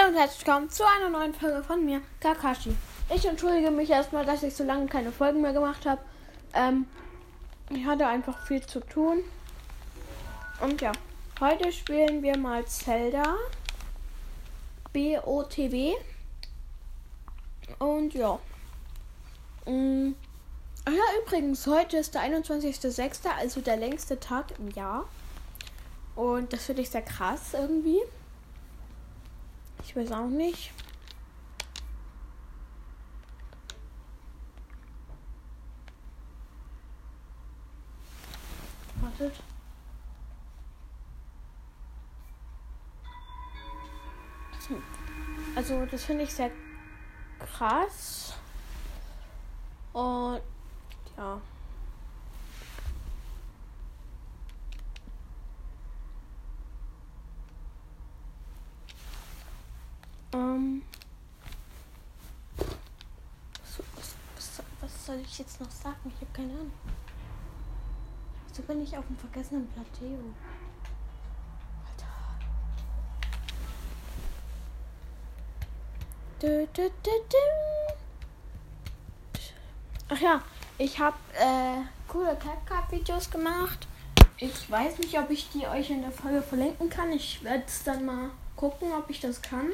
Hallo und herzlich willkommen zu einer neuen Folge von mir, Kakashi. Ich entschuldige mich erstmal, dass ich so lange keine Folgen mehr gemacht habe. Ähm, ich hatte einfach viel zu tun. Und ja, heute spielen wir mal Zelda. BOTW. Und ja. Ach ja, übrigens, heute ist der 21.06., also der längste Tag im Jahr. Und das finde ich sehr krass irgendwie. Ich weiß auch nicht. Wartet. Also, das finde ich sehr krass. Und ja. Ähm. Was, was, was, soll ich jetzt noch sagen? Ich habe keine Ahnung. Wieso bin ich auf dem vergessenen Plateo? Alter. Du, du, du, Ach ja, ich habe äh, coole CapCut-Videos gemacht. Ich weiß nicht, ob ich die euch in der Folge verlinken kann. Ich werde es dann mal gucken, ob ich das kann.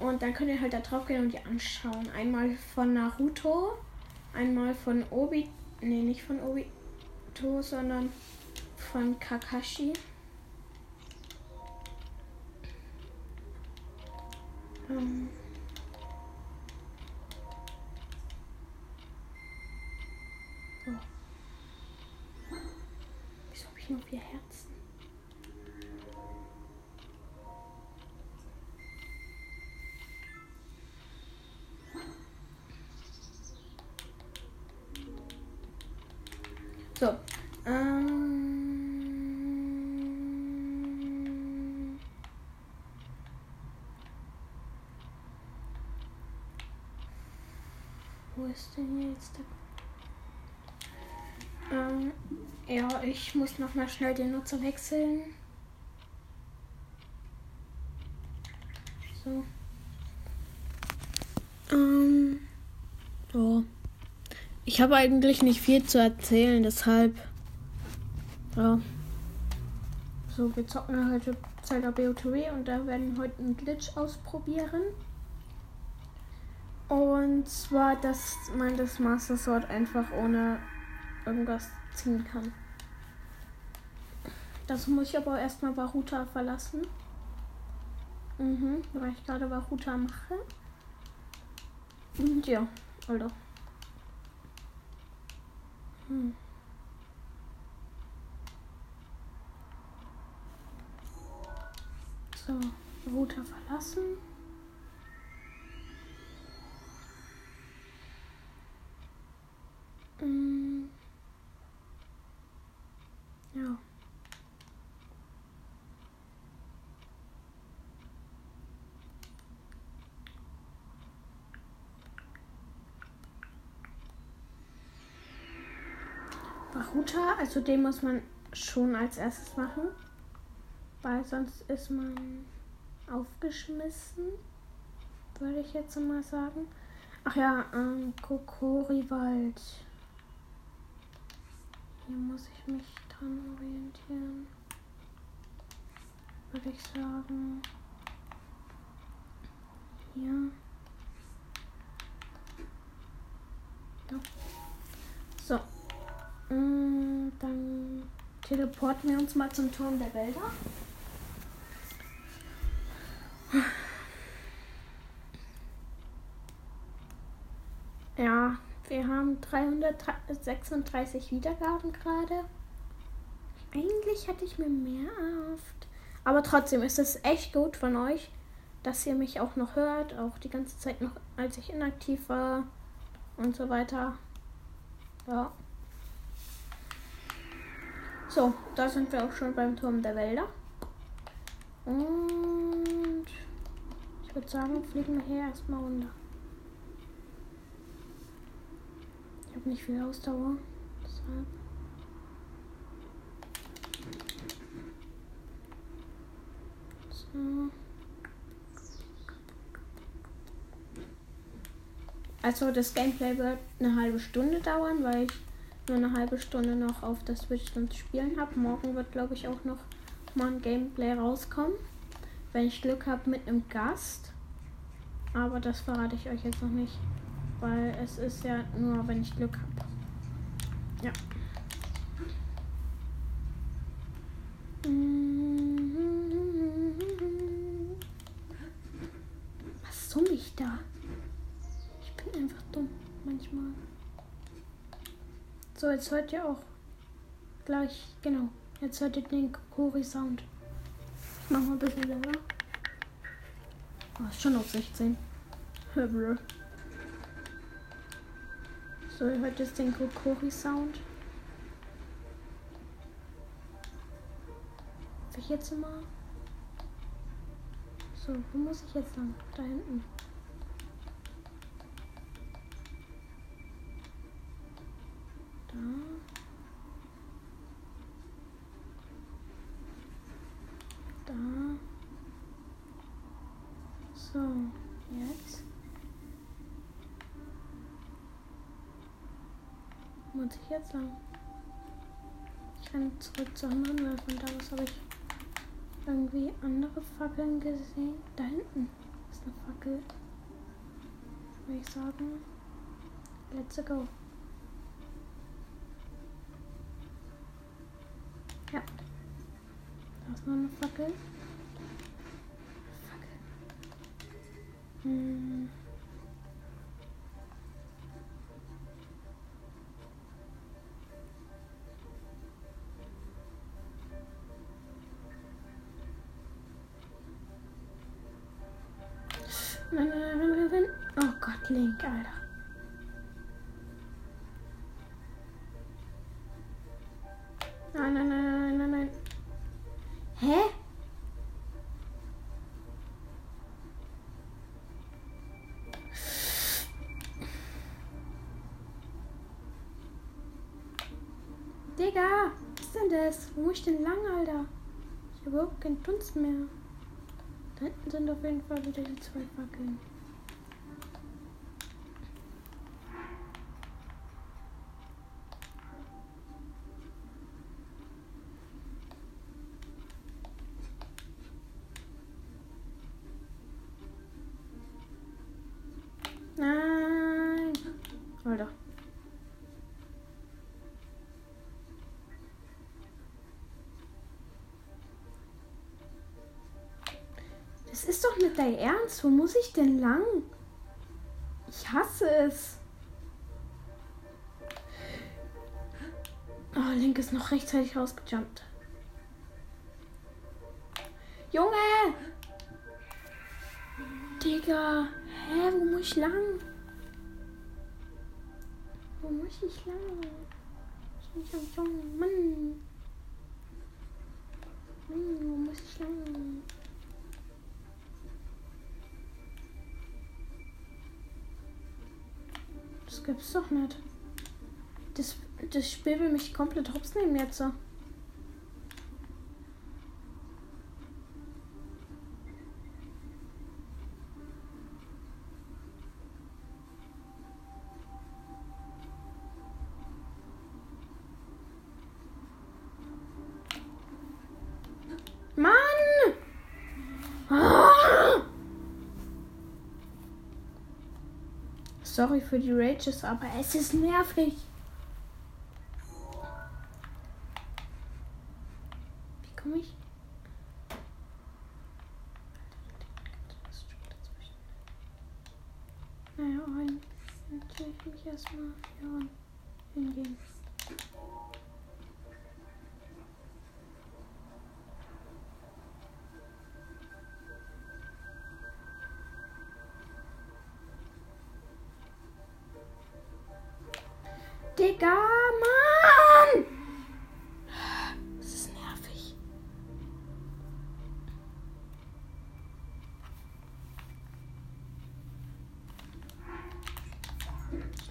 Und dann könnt ihr halt da drauf gehen und die anschauen. Einmal von Naruto, einmal von Obi. Nee, nicht von Obito, sondern von Kakashi. Ähm. So. Wieso habe ich nur vier Herzen? So. Ähm. Wo ist denn jetzt der. Ähm, ja, ich muss noch mal schnell den Nutzer wechseln. So. Ähm. So. Ich habe eigentlich nicht viel zu erzählen, deshalb. Ja. So, wir zocken heute Zelda BOTW und da werden wir heute einen Glitch ausprobieren. Und zwar, dass man das Master Sword einfach ohne irgendwas ziehen kann. Das muss ich aber erstmal Baruta verlassen. Mhm, weil ich gerade Baruta mache. Und ja, Alter. Hm. So, Router verlassen. Hm. Ja. Baruta, also den muss man schon als erstes machen, weil sonst ist man aufgeschmissen, würde ich jetzt mal sagen. Ach ja, ähm, Kokoriwald. Hier muss ich mich dran orientieren. Würde ich sagen. Hier. Ja. So. Mm, dann teleporten wir uns mal zum Turm der Wälder. Ja, wir haben 336 Wiedergaben gerade. Eigentlich hätte ich mir mehr erhofft. Aber trotzdem ist es echt gut von euch, dass ihr mich auch noch hört. Auch die ganze Zeit noch, als ich inaktiv war und so weiter. Ja. So, da sind wir auch schon beim Turm der Wälder. Und ich würde sagen, fliegen wir hier erstmal runter. Ich habe nicht viel Ausdauer. Deshalb. Also das Gameplay wird eine halbe Stunde dauern, weil ich nur eine halbe Stunde noch auf der Switch zu spielen habe. Morgen wird, glaube ich, auch noch mal ein Gameplay rauskommen. Wenn ich Glück habe mit einem Gast. Aber das verrate ich euch jetzt noch nicht. Weil es ist ja nur, wenn ich Glück habe. Ja. Was summe ich da? Ich bin einfach dumm manchmal. So, jetzt hört ihr auch gleich, genau. Jetzt hört ihr den Kokori-Sound. Ich mach mal ein bisschen leiser. Oh, ist schon auf 16. So, ihr hört jetzt den Kokori-Sound. ich jetzt mal. So, wo muss ich jetzt lang? Da hinten. Da. Da. So, jetzt. Muss ich jetzt lang? Ich kann zurück zur anderen, weil von da aus habe ich irgendwie andere Fackeln gesehen. Da hinten ist eine Fackel. Würde ich sagen. Let's go. Ja. Da ist noch eine Fackel. Fackel. Hm. Link, Alter. Nein, nein, nein, nein, nein, nein. Hä? Digga, was ist denn das? Wo muss ich denn lang, Alter? Ich habe überhaupt keinen Dunst mehr. Da hinten sind auf jeden Fall wieder die zwei Fackeln. Das ist doch nicht dein Ernst. Wo muss ich denn lang? Ich hasse es. Oh, Link ist noch rechtzeitig rausgejumpt. Junge! Digga. Hä, wo muss ich lang? Wo muss ich lang? Ich bin Mann. Mann, wo muss ich lang? Das gibt's doch nicht. Das, das Spiel will mich komplett hops nehmen jetzt. So. Mann! Ah! Sorry für die Rages, aber es ist nervig.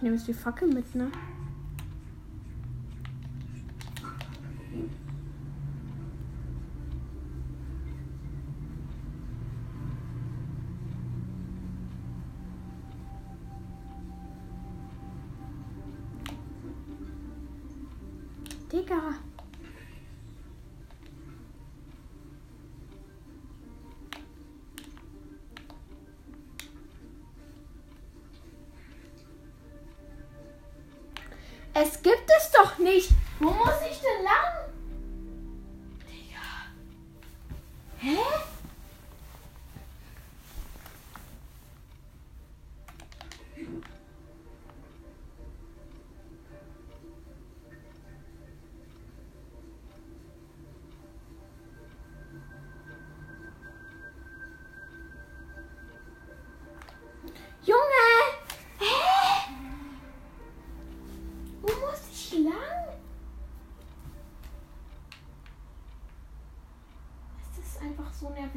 Nehme jetzt die Fackel mit, ne? Es gibt es doch nicht. Wo muss ich denn lang? Digga. Hä?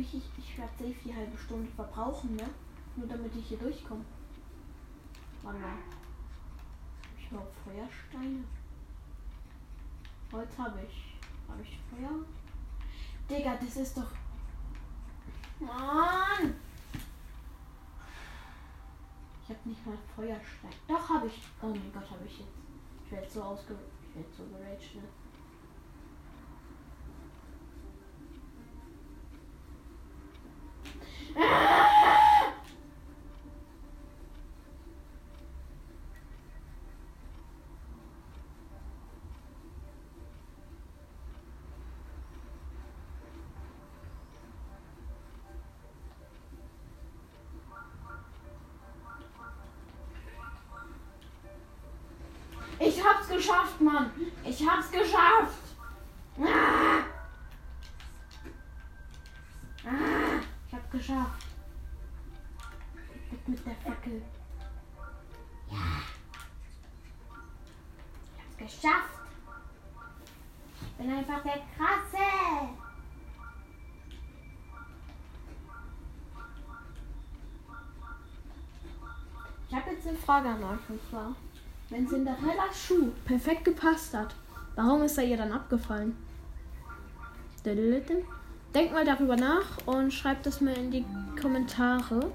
Ich, ich werde safe die halbe Stunde verbrauchen, ne? Nur damit ich hier durchkomme. Warte mal. Hab ich überhaupt Feuersteine? Holz habe ich. Habe ich Feuer? Digga, das ist doch. Mann! Ich habe nicht mal Feuerstein. Doch, habe ich. Oh mein Gott, habe ich jetzt. Ich werde so ausge... Ich werde so geraged, ne? Geschafft, Mann. Ich hab's geschafft. Ah! Ah! Ich hab's geschafft. Weg mit der Fackel. Ja. Ich hab's geschafft. Ich bin einfach der Krasse. Ich habe jetzt eine Frage an euch und zwar. Wenn Cinderellas Schuh perfekt gepasst hat, warum ist er ihr dann abgefallen? Denkt mal darüber nach und schreibt das mir in die Kommentare.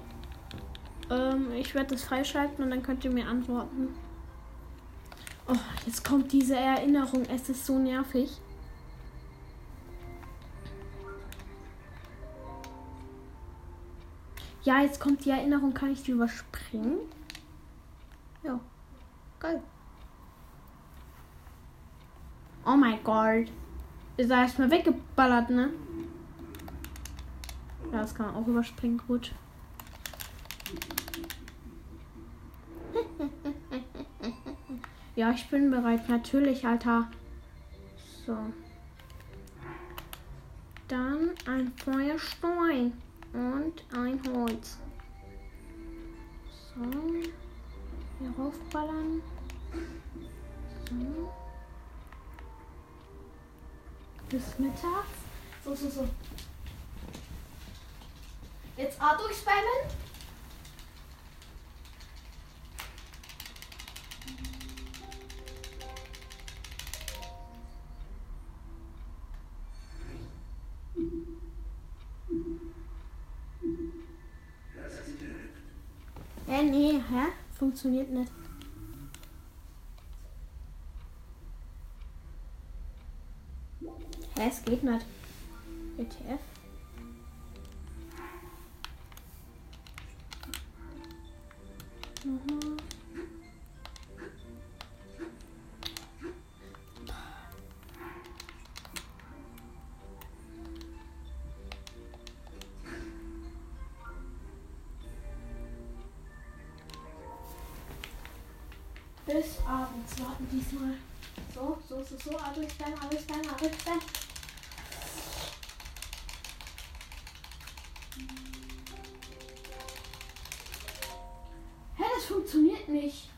Ähm, ich werde das freischalten und dann könnt ihr mir antworten. Oh, jetzt kommt diese Erinnerung. Es ist so nervig. Ja, jetzt kommt die Erinnerung. Kann ich die überspringen? Ja. Geil. Oh mein Gott. Ist er erstmal weggeballert, ne? Ja, das kann man auch überspringen, gut. ja, ich bin bereit. Natürlich, Alter. So. Dann ein Feuerstein und ein Holz. So. Hier raufballern. So. Bis mittags. So, so, so. Jetzt A durchspammen. Funktioniert nicht. Hä, es geht nicht. ETF. Bis abends warten diesmal. So, so, so, so, alles dann, alles dann, alles dann. Hä, das funktioniert nicht.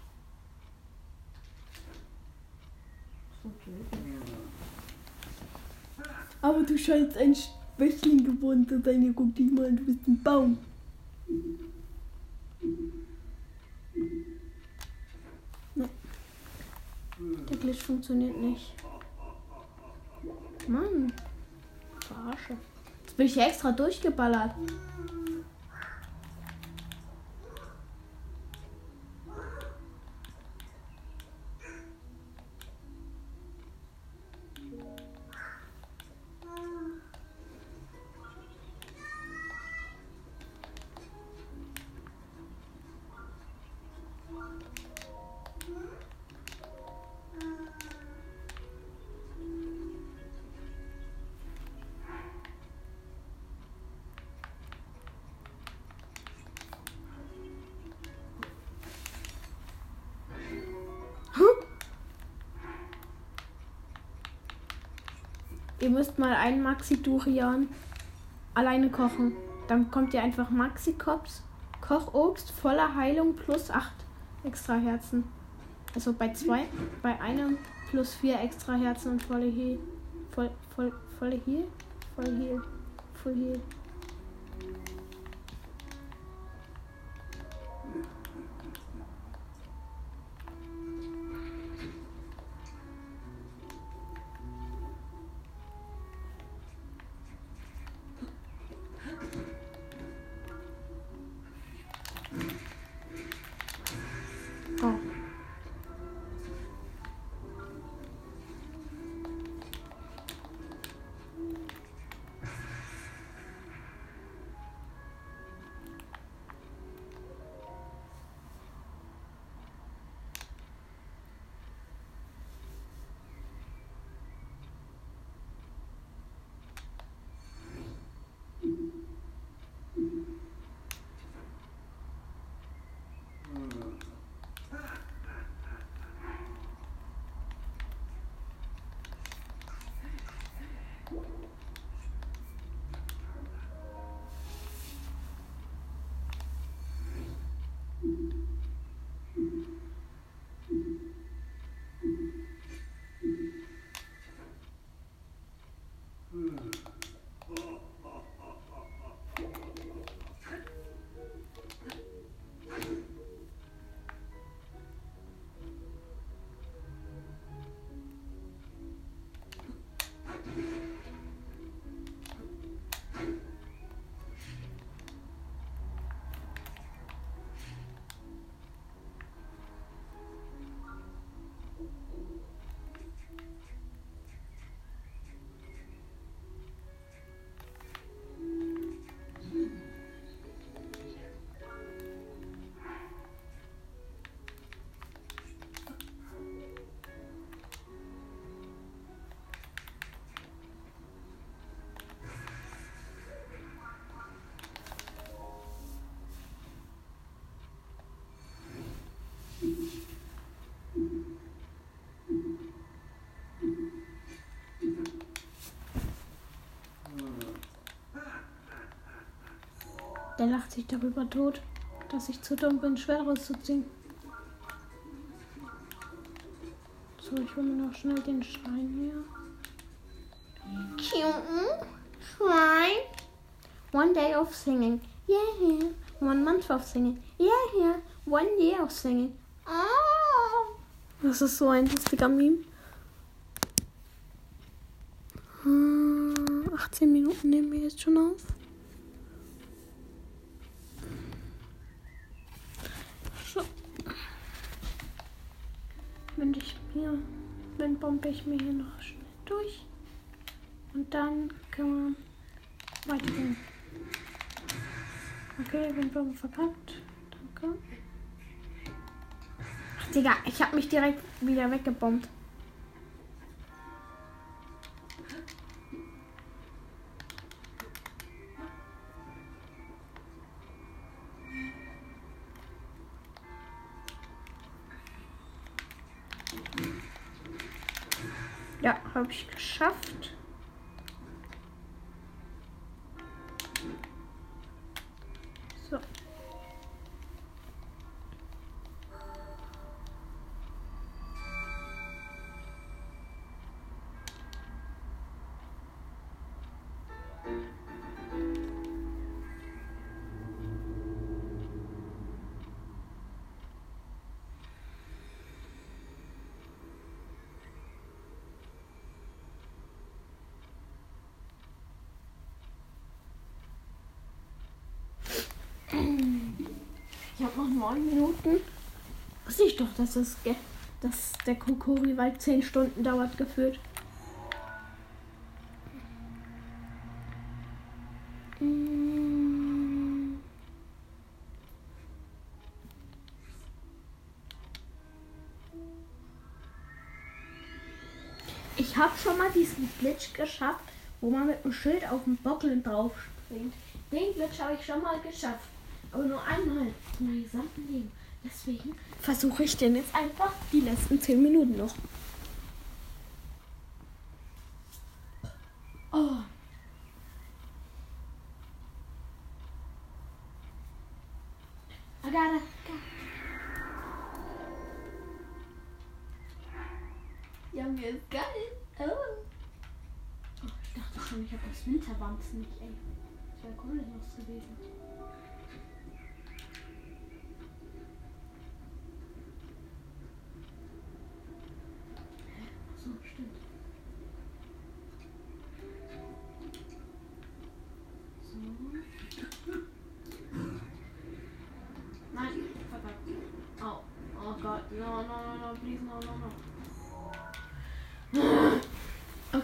Aber du scheinst ein Schwächling geworden zu sein. Guck dich mal du bist ein Baum. Nee. Der Glitch funktioniert nicht. Mann. Verarsche. Jetzt bin ich hier extra durchgeballert. Ihr müsst mal einen Maxi Durian alleine kochen. Dann bekommt ihr einfach Maxi Kops Kochobst voller Heilung plus 8 extra Herzen. Also bei zwei, bei einem plus 4 extra Herzen und volle Heal. Voll, voll, volle Heal? Voll Heal. Voll Heal. Der lacht sich darüber tot, dass ich zu dumm bin, Schweres zu ziehen. So, ich hole mir noch schnell den Schrein hier. Cute Shrine. One day of singing. Yeah, One month of singing. Yeah, One year of singing. Oh. Das ist so ein lustiger Meme. 18 Minuten nehmen wir jetzt schon auf. wende ich mir, dann bombe ich mir hier noch schnell durch. Und dann können wir weitergehen. Okay, Windbombe verpackt. Danke. Ach, Digga, ich habe mich direkt wieder weggebombt. Neun Minuten. Wusste ich doch, dass, das, dass der Kokori-Wald zehn Stunden dauert, gefühlt. Ich habe schon mal diesen Glitch geschafft, wo man mit dem Schild auf dem Bockel drauf springt. Den Glitch habe ich schon mal geschafft. Aber nur einmal in meinem gesamten Leben. Deswegen versuche ich den jetzt einfach die letzten 10 Minuten noch. Oh. I gotta. Ja, mir ist geil. Oh. oh ich dachte schon, ich habe das Winterwams nicht, ey. Das wäre cool noch gewesen.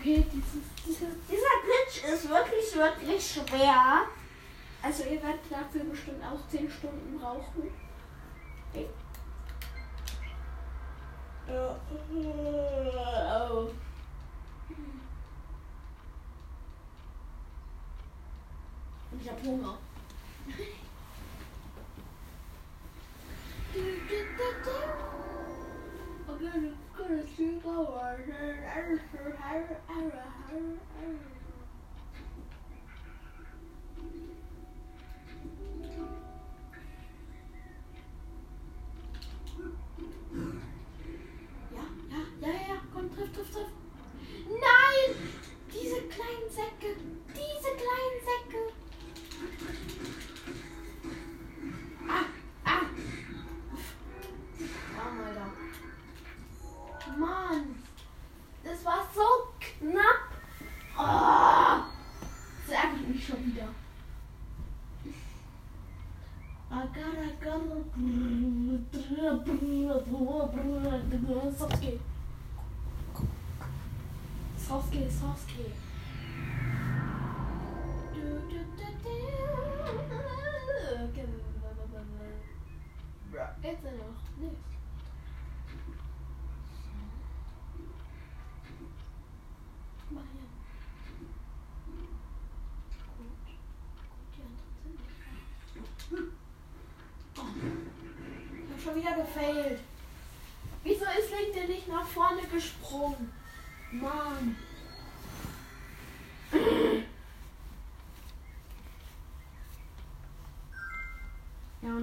Okay, dieses, dieses, dieser Glitch ist wirklich, wirklich schwer. Also ihr werdet dafür bestimmt auch 10 Stunden brauchen. Okay. Oh. Und ich hab Hunger. Okay, 是新歌，我是儿时还是爱人，还是爱人。Die anderen sind nicht. Ich hab schon wieder gefailt. Wieso ist Link denn nicht nach vorne gesprungen? Mann.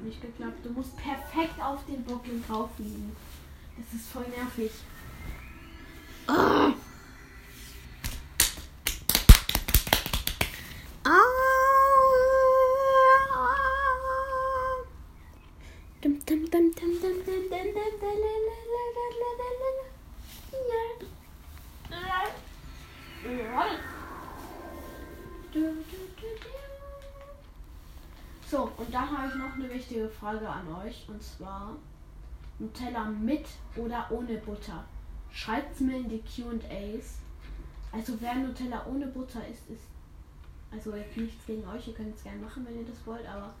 Oh, nicht geklappt. Du musst perfekt auf den Bockling drauf liegen. Das ist voll nervig. Ah. Wichtige Frage an euch. Und zwar Nutella mit oder ohne Butter. Schreibt es mir in die QAs. Also wer Nutella ohne Butter isst, ist. Also jetzt nichts gegen euch, ihr könnt es gerne machen, wenn ihr das wollt, aber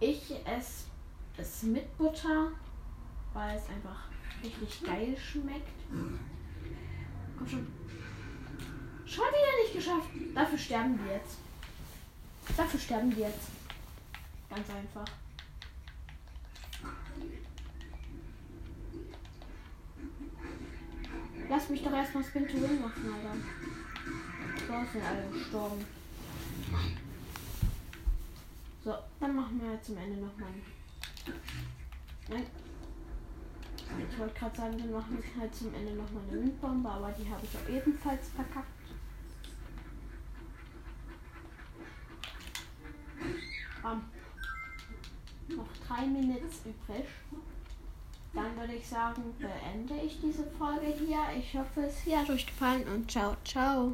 ich esse es mit Butter, weil es einfach richtig geil schmeckt. Komm schon. Schon wieder nicht geschafft. Dafür sterben wir jetzt. Dafür sterben wir jetzt. Ganz einfach. Lass mich doch erstmal Spin to Win machen, Alter. So sind alle gestorben. So, dann machen wir zum Ende nochmal. Nein. Ich wollte gerade sagen, dann machen wir halt zum Ende nochmal eine Windbombe, aber die habe ich auch ebenfalls verkackt. Bam. Noch drei Minuten übrig. Dann würde ich sagen, beende ich diese Folge hier. Ich hoffe, es hat euch gefallen und ciao, ciao.